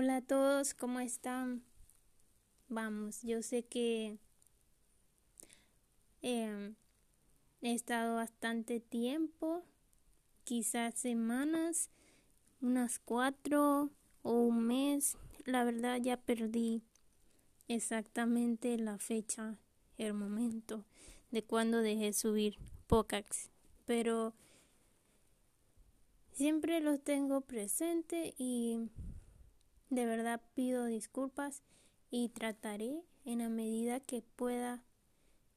Hola a todos, ¿cómo están? Vamos, yo sé que em, he estado bastante tiempo, quizás semanas, unas cuatro o un mes. La verdad ya perdí exactamente la fecha, el momento de cuando dejé subir Pocax, pero siempre los tengo presente y de verdad pido disculpas y trataré en la medida que pueda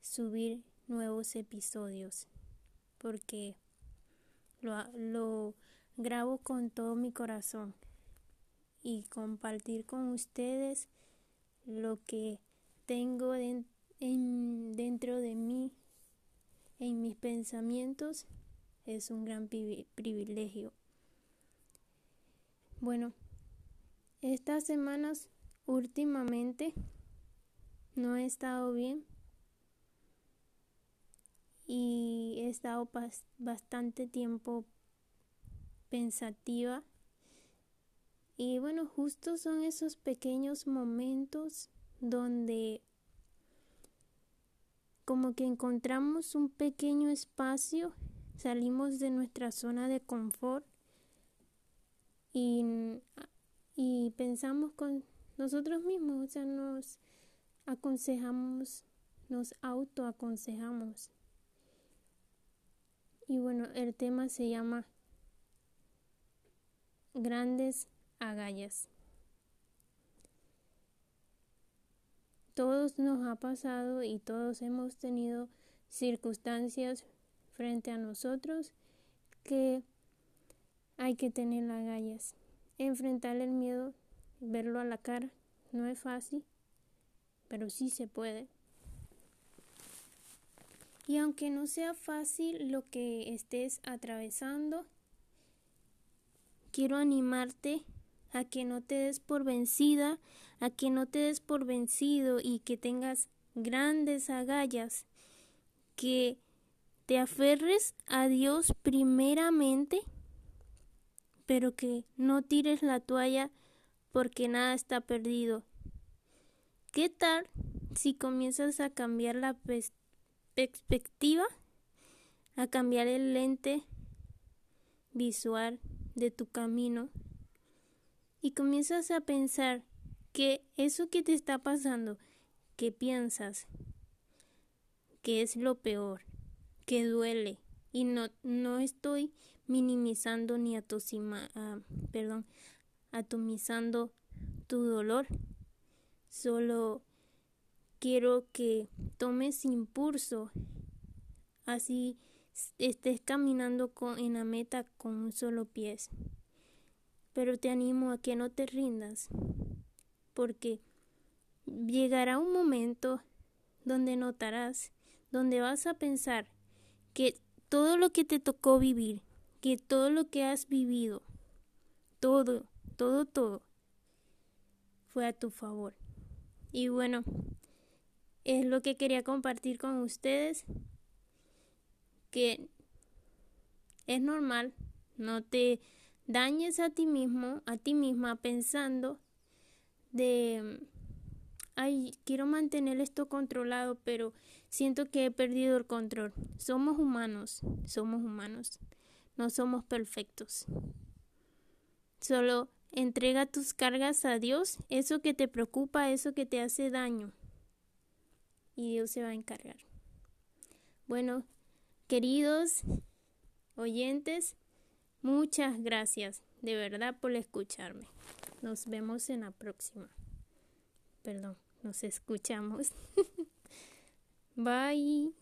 subir nuevos episodios porque lo, grabo con todo mi corazón y compartir con ustedes lo que tengo dentro de mí, en mis pensamientos, es un gran privilegio. Bueno, estas semanas últimamente no he estado bien. Y he estado bastante tiempo pensativa. Y bueno, justo son esos pequeños momentos donde como que encontramos un pequeño espacio, salimos de nuestra zona de confort y y pensamos con nosotros mismos, o sea, nos aconsejamos, nos autoaconsejamos. Y bueno, el tema se llama grandes agallas. Todos nos ha pasado y todos hemos tenido circunstancias frente a nosotros que hay que tener agallas. Enfrentar el miedo, verlo a la cara, no es fácil, pero sí se puede. Y aunque no sea fácil lo que estés atravesando, quiero animarte a que no te des por vencida, a que no te des por vencido y que tengas grandes agallas, que te aferres a Dios primeramente pero que no tires la toalla porque nada está perdido. ¿Qué tal si comienzas a cambiar la perspectiva, a cambiar el lente visual de tu camino y comienzas a pensar que eso que te está pasando, que piensas que es lo peor, que duele y no, no estoy minimizando ni atosima, ah, perdón, atomizando tu dolor. Solo quiero que tomes impulso, así estés caminando con, en la meta con un solo pie. Pero te animo a que no te rindas, porque llegará un momento donde notarás, donde vas a pensar que todo lo que te tocó vivir, que todo lo que has vivido, todo, todo, todo, fue a tu favor. Y bueno, es lo que quería compartir con ustedes, que es normal, no te dañes a ti mismo, a ti misma pensando de, ay, quiero mantener esto controlado, pero siento que he perdido el control. Somos humanos, somos humanos. No somos perfectos. Solo entrega tus cargas a Dios, eso que te preocupa, eso que te hace daño. Y Dios se va a encargar. Bueno, queridos oyentes, muchas gracias de verdad por escucharme. Nos vemos en la próxima. Perdón, nos escuchamos. Bye.